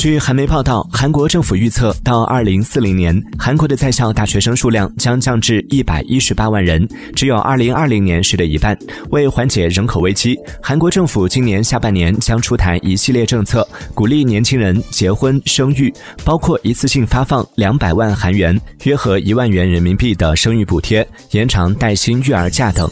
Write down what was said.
据韩媒报道韩国政府预测到二零四零年韩国的在校大学生数量将降至一百一十八万人只有二零二零年时的一半为缓解人口危机韩国政府今年下半年将出台一系列政策鼓励年轻人结婚生育包括一次性发放两百万韩元约合一万元人民币的生育补贴延长带薪育儿假等。